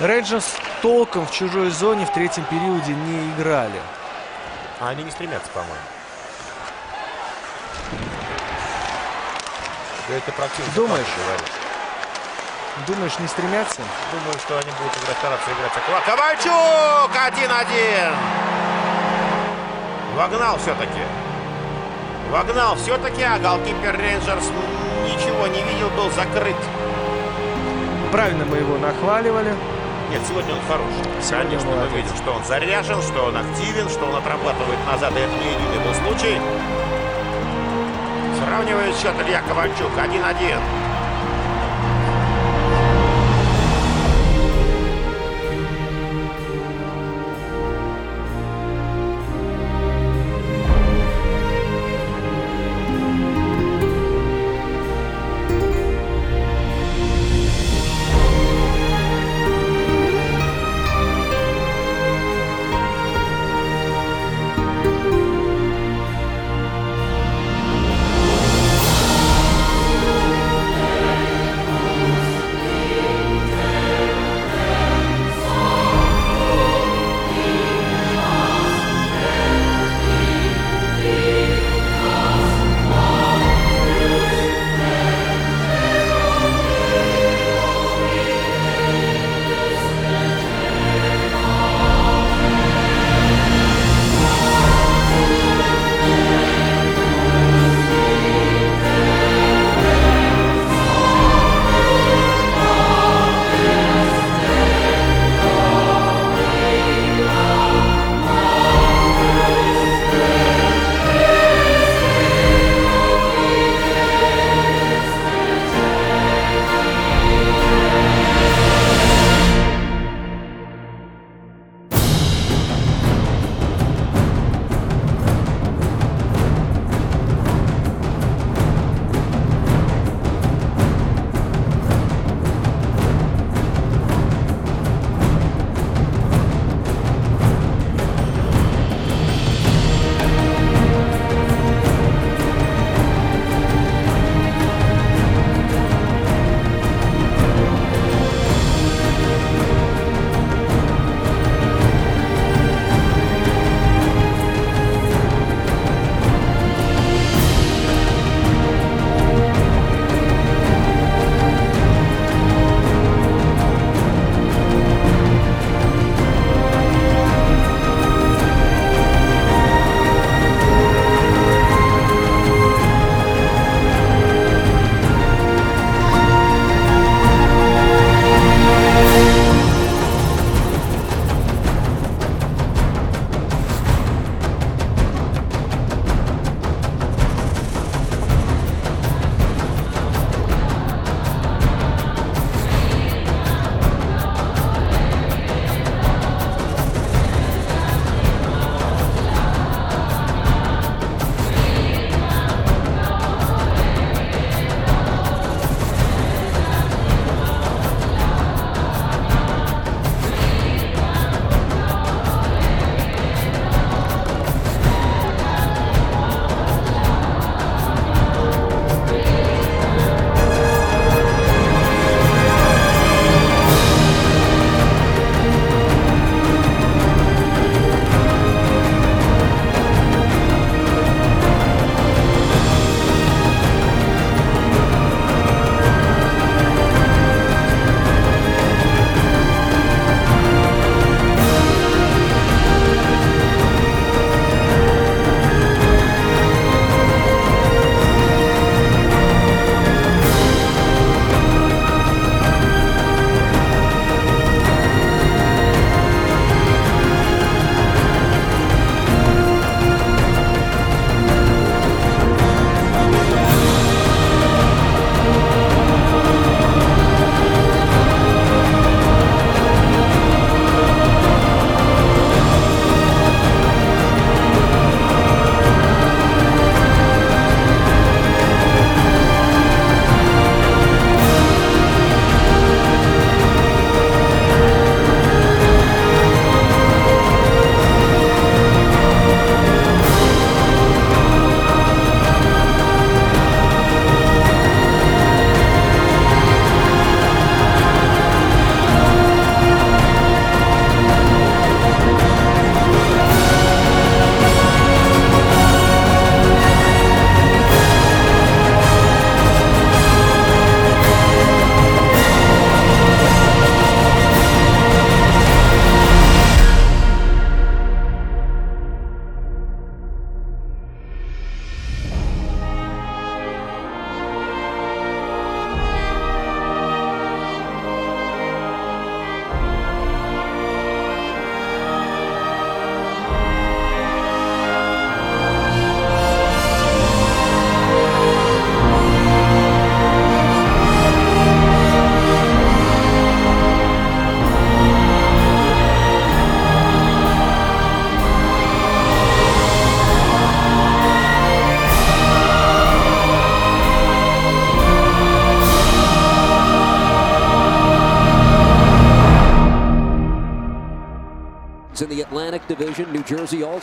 Рейнджерс толком в чужой зоне в третьем периоде не играли. А они не стремятся, по-моему. Это практически Думаешь? говорит. Думаешь, не стремятся? Думаю, что они будут играть, стараться играть аккуратно. Ковальчук! 1-1! Вогнал все-таки. Вогнал все-таки, а голкипер Рейнджерс ничего не видел, был закрыт. Правильно мы его нахваливали. Нет, сегодня он хороший. Сегодня Конечно, мы видим, что он заряжен, что он активен, что он отрабатывает назад. И это не единый был случай. Сравнивает счет Илья Ковальчук. 1-1.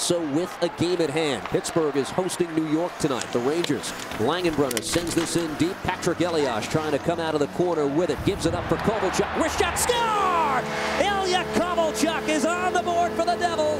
Also with a game at hand. Pittsburgh is hosting New York tonight. The Rangers. Langenbrunner sends this in deep. Patrick Elias trying to come out of the corner with it. Gives it up for Kovalchuk. Wrist shot. Score! Ilya Kovalchuk is on the board for the Devils,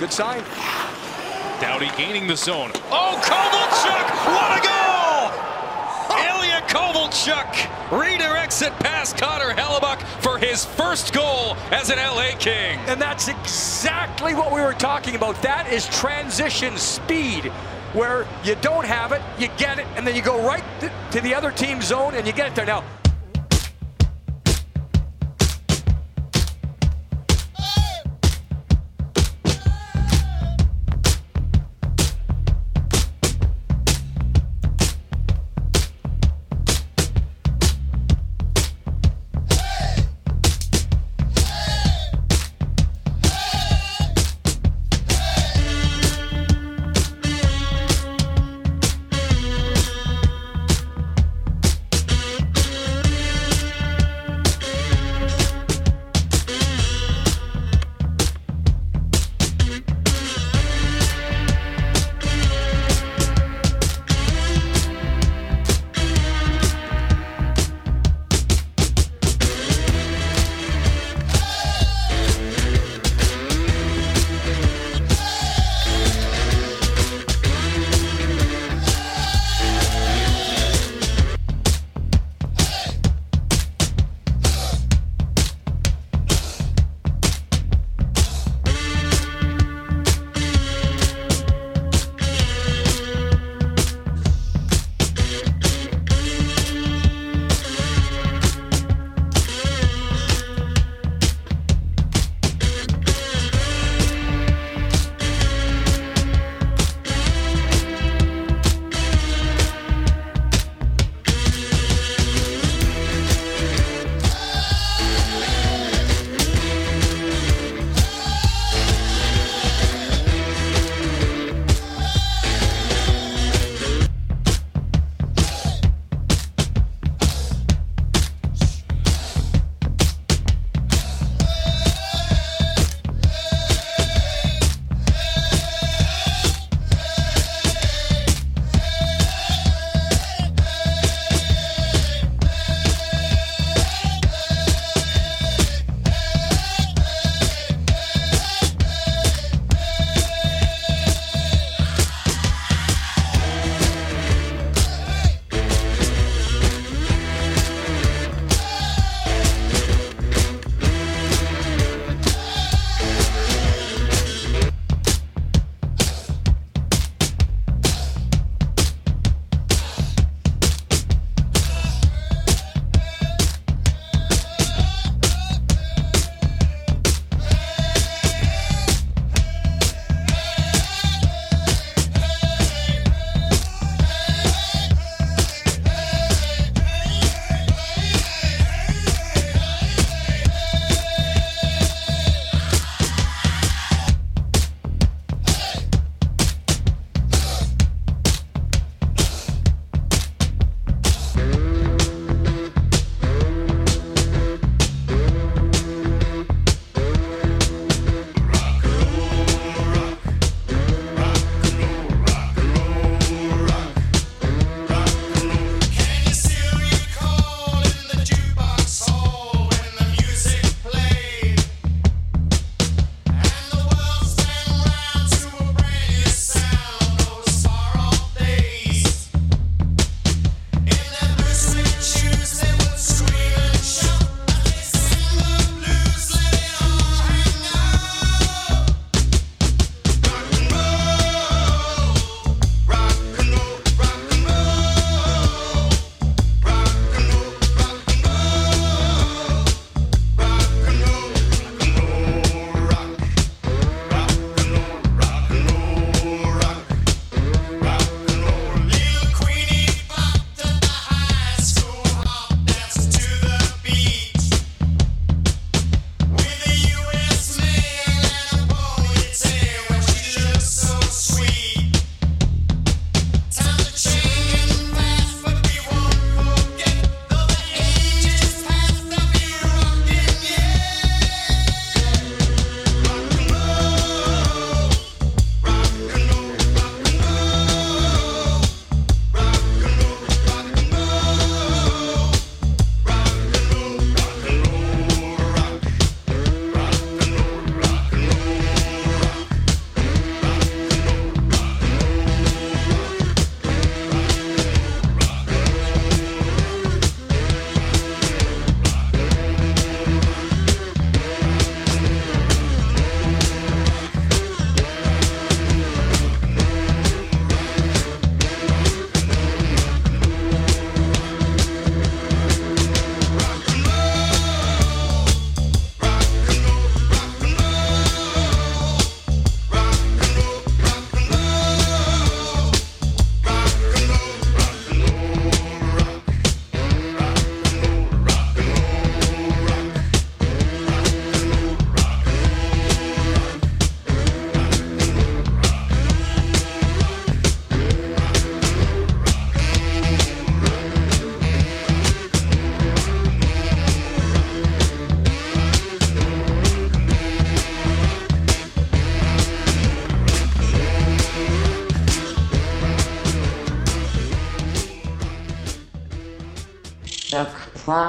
Good sign. Dowdy gaining the zone. Oh, Kovalchuk! What a goal! Ilya Kovalchuk redirects it past Connor Hellebuck for his first goal as an LA King. And that's exactly what we were talking about. That is transition speed, where you don't have it, you get it, and then you go right to the other team's zone and you get it there. Now,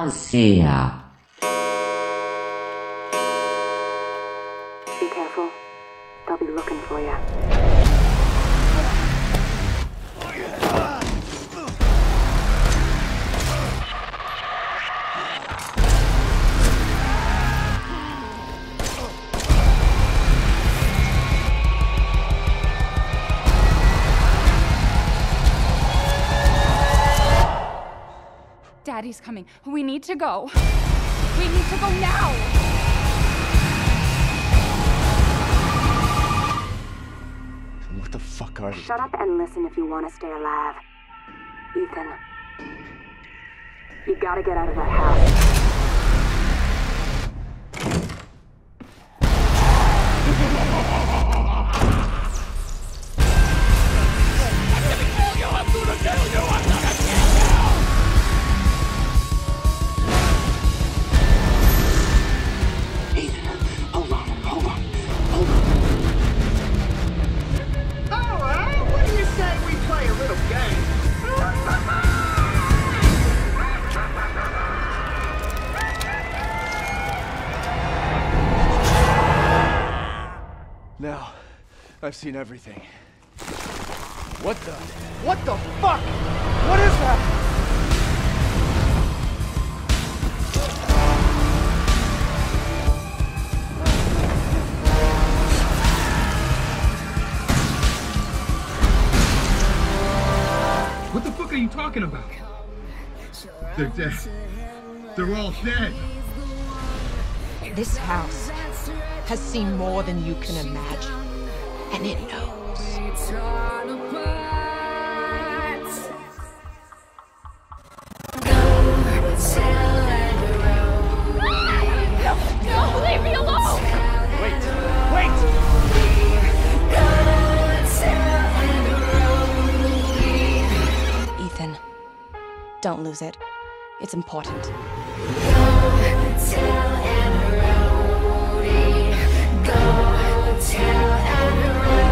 Ásia. Daddy's coming. We need to go. We need to go now. What the fuck are you? Shut up and listen if you want to stay alive. Ethan. You gotta get out of that house. I've seen everything. What the? What the fuck? What is that? What the fuck are you talking about? They're dead. They're all dead. This house has seen more than you can imagine. And it knows. No, leave me alone. Wait, wait! Ethan, don't lose it. It's important tell everyone.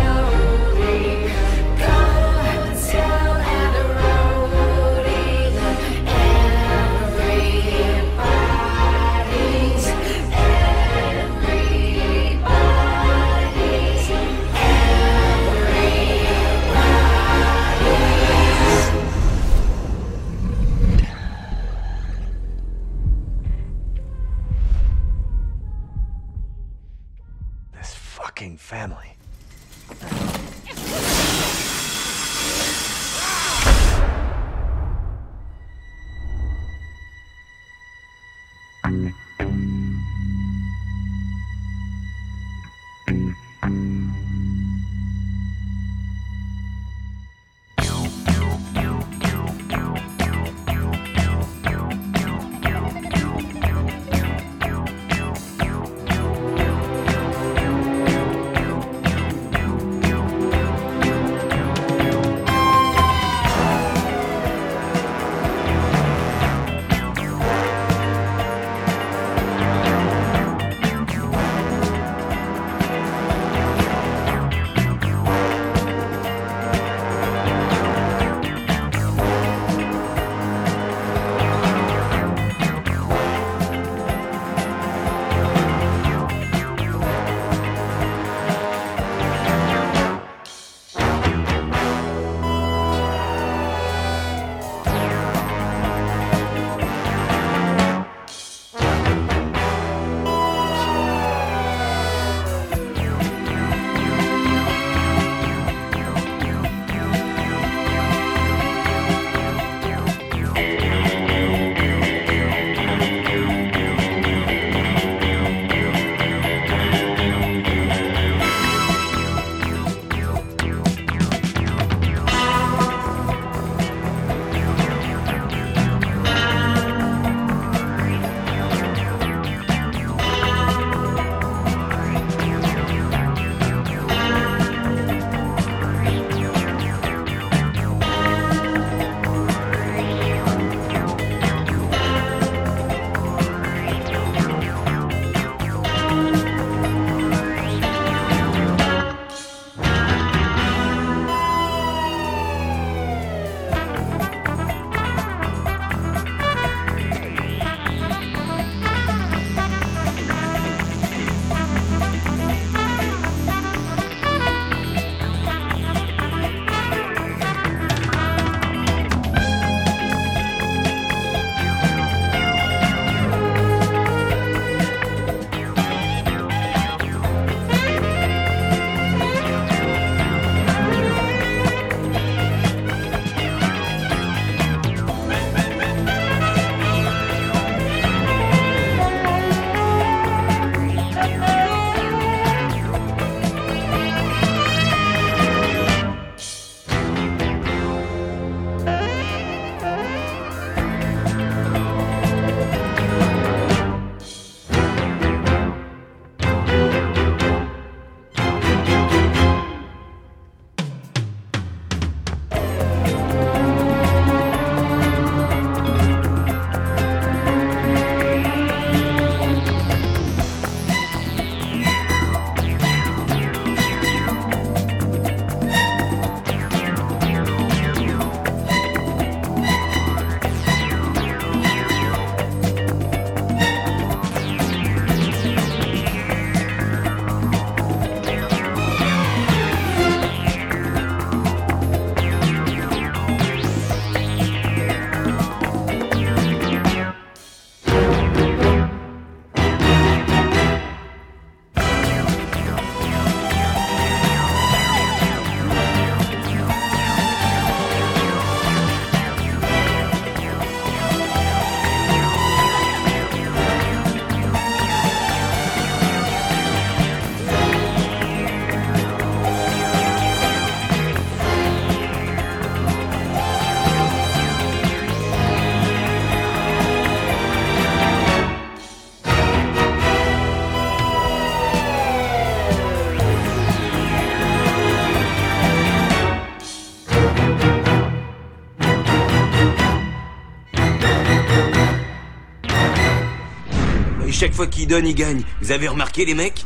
Fois qu'il donne, il gagne. Vous avez remarqué, les mecs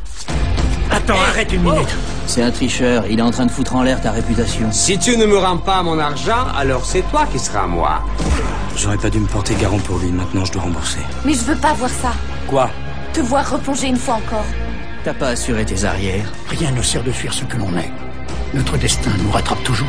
Attends, arrête une minute. C'est un tricheur, il est en train de foutre en l'air ta réputation. Si tu ne me rends pas mon argent, alors c'est toi qui seras à moi. J'aurais pas dû me porter garant pour lui, maintenant je dois rembourser. Mais je veux pas voir ça. Quoi Te voir replonger une fois encore. T'as pas assuré tes arrières Rien ne sert de fuir ce que l'on est. Notre destin nous rattrape toujours.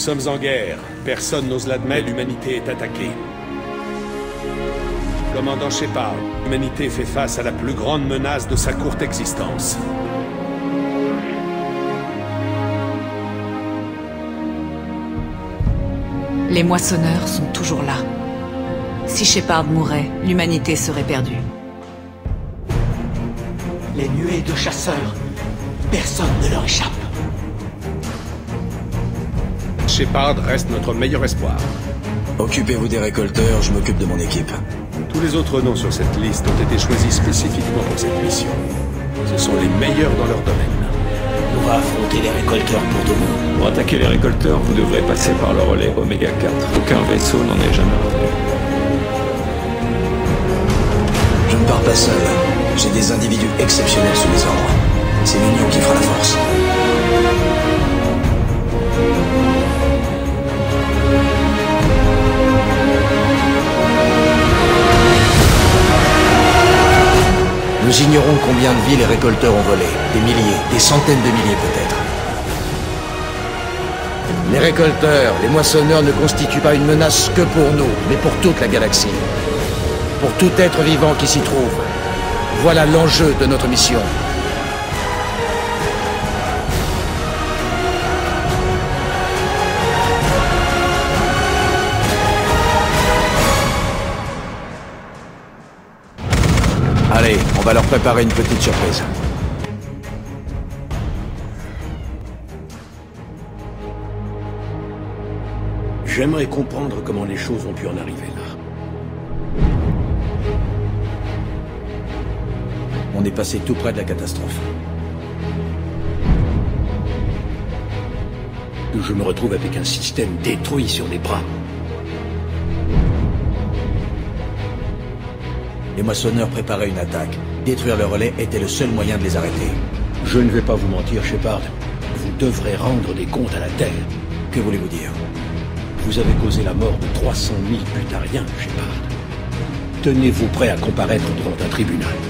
Sommes en guerre. Personne n'ose l'admettre, l'humanité est attaquée. Commandant Shepard, l'humanité fait face à la plus grande menace de sa courte existence. Les moissonneurs sont toujours là. Si Shepard mourait, l'humanité serait perdue. Les nuées de chasseurs, personne ne leur échappe. Shepard reste notre meilleur espoir. Occupez-vous des récolteurs, je m'occupe de mon équipe. Tous les autres noms sur cette liste ont été choisis spécifiquement pour cette mission. Ce sont les meilleurs dans leur domaine. On va affronter les récolteurs pour de bon. Pour attaquer les récolteurs, vous devrez passer par le relais Oméga 4. Aucun vaisseau n'en est jamais revenu. Je ne pars pas seul. J'ai des individus exceptionnels sous mes ordres. C'est l'union qui fera la force. Nous ignorons combien de vies les récolteurs ont volé. Des milliers, des centaines de milliers peut-être. Les récolteurs, les moissonneurs ne constituent pas une menace que pour nous, mais pour toute la galaxie. Pour tout être vivant qui s'y trouve. Voilà l'enjeu de notre mission. Allez, on va leur préparer une petite surprise. J'aimerais comprendre comment les choses ont pu en arriver là. On est passé tout près de la catastrophe. Je me retrouve avec un système détruit sur les bras. Les moissonneurs préparaient une attaque. Détruire le relais était le seul moyen de les arrêter. Je ne vais pas vous mentir, Shepard. Vous devrez rendre des comptes à la Terre. Que voulez-vous dire? Vous avez causé la mort de 300 000 butariens, Shepard. Tenez-vous prêt à comparaître devant un tribunal.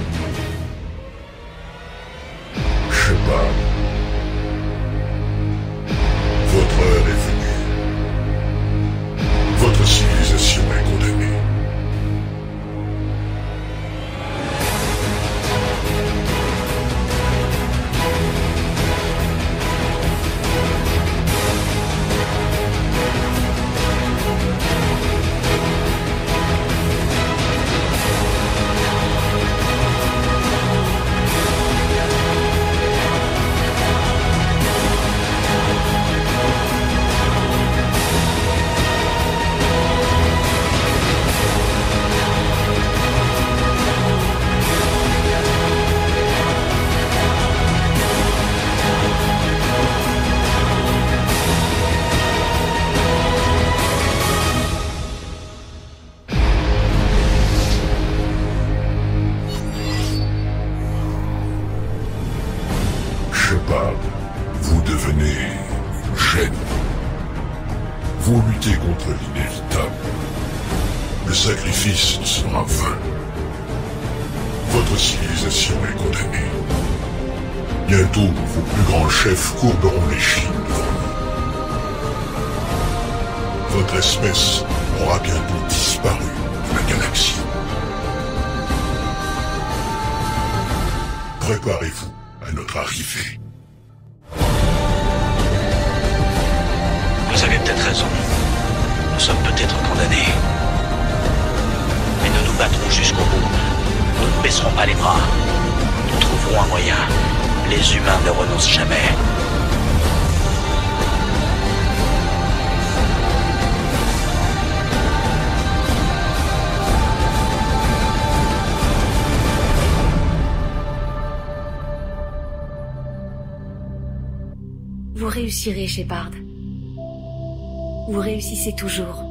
Vous réussissez toujours.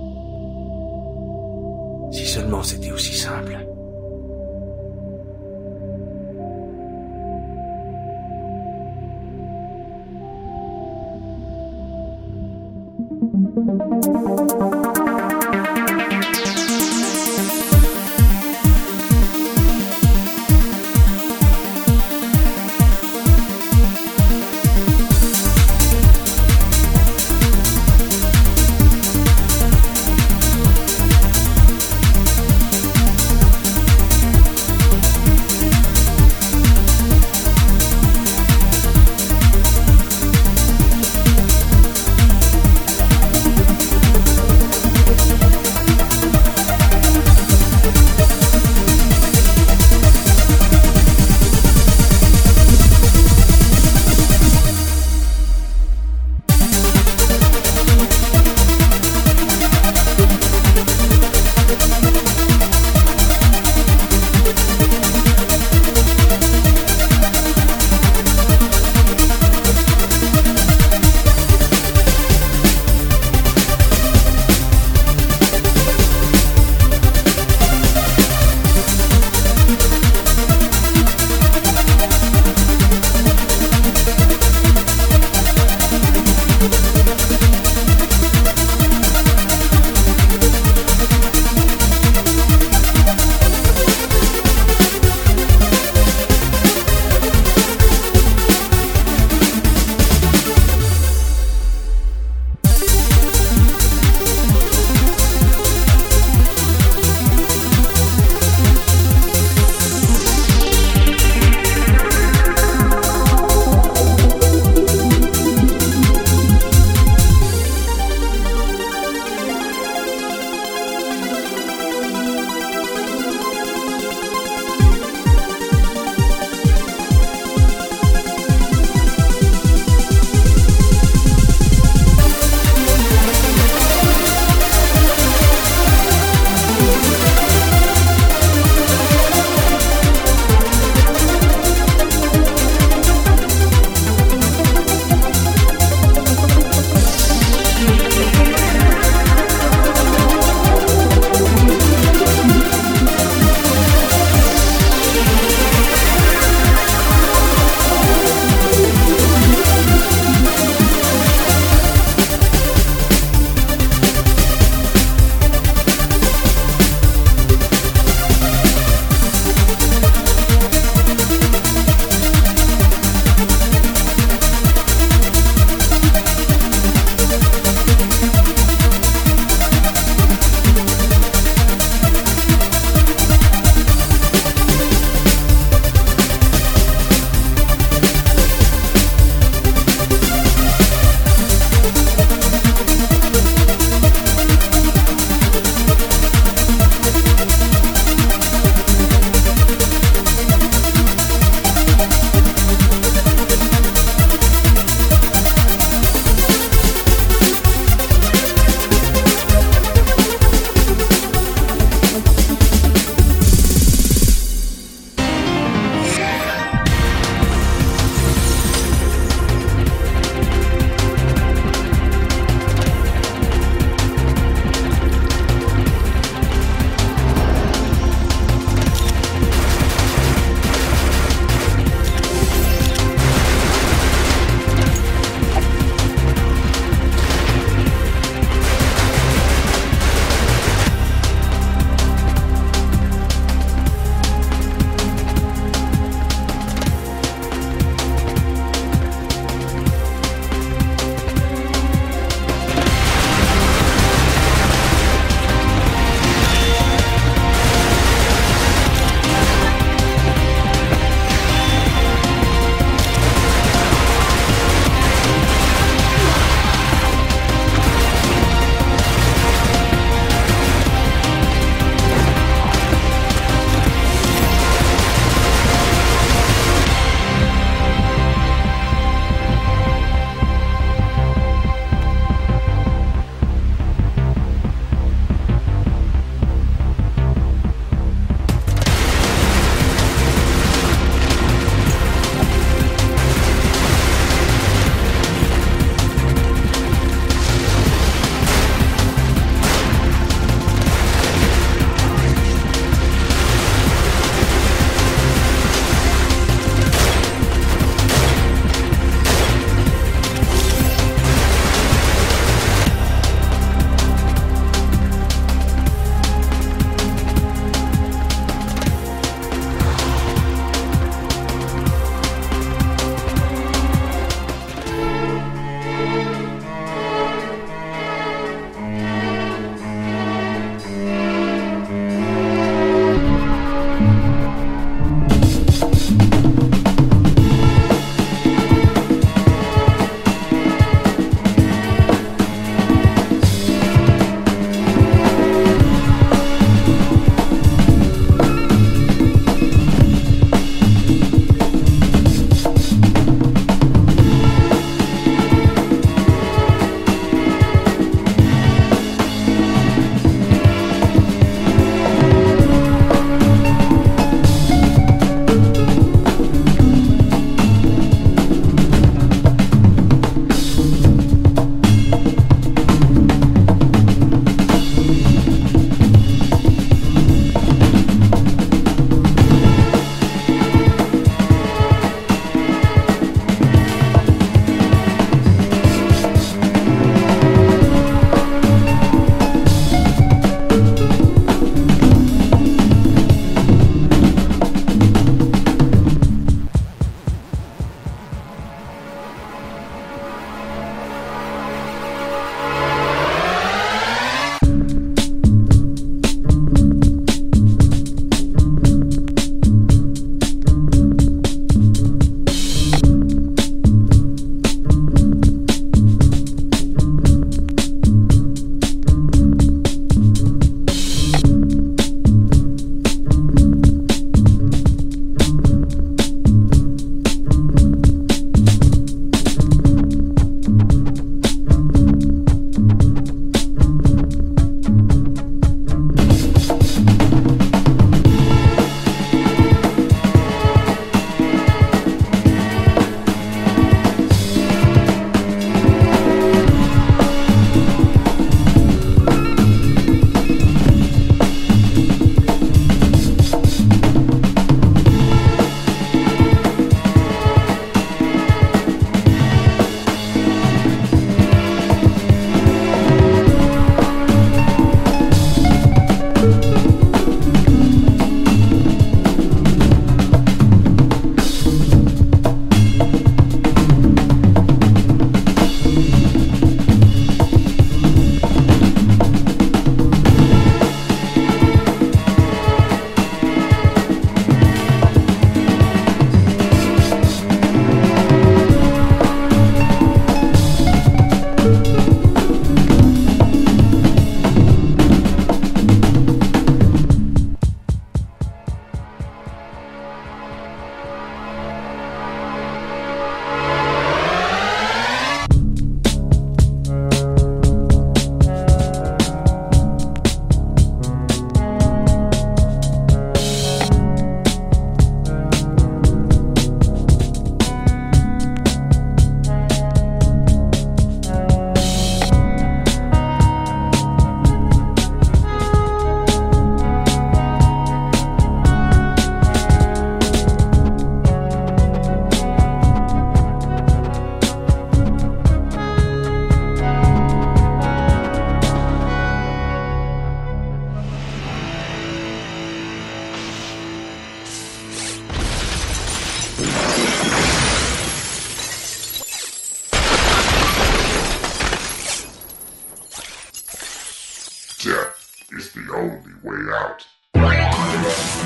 Thank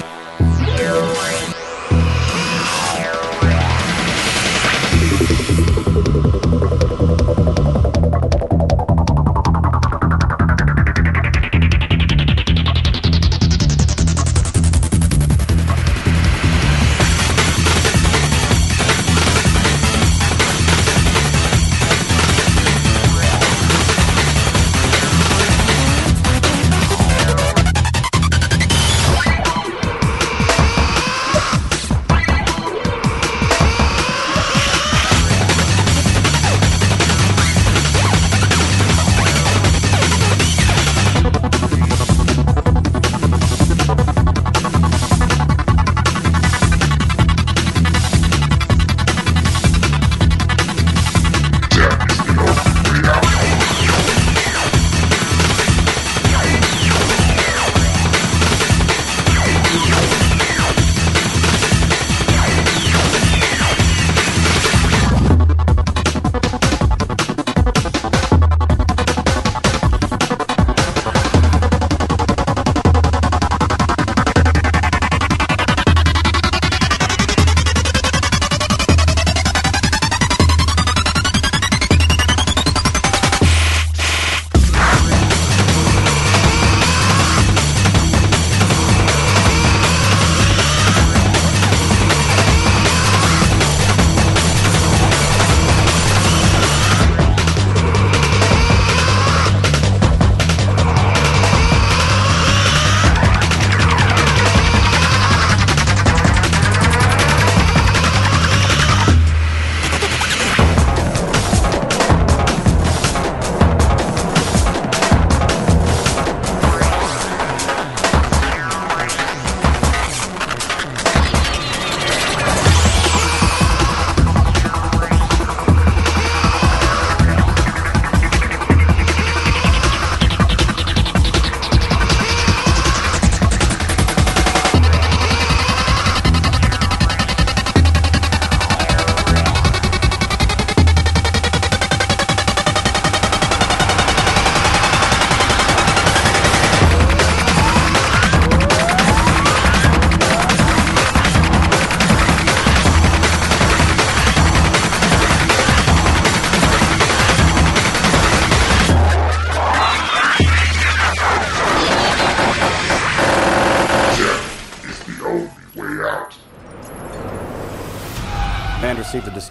you.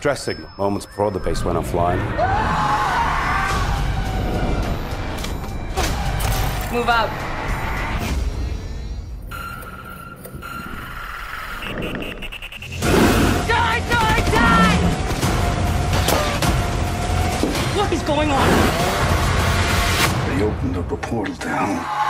Distress signal moments before the base went offline. Move up. Die, die, die! What is going on? They opened up a portal to hell.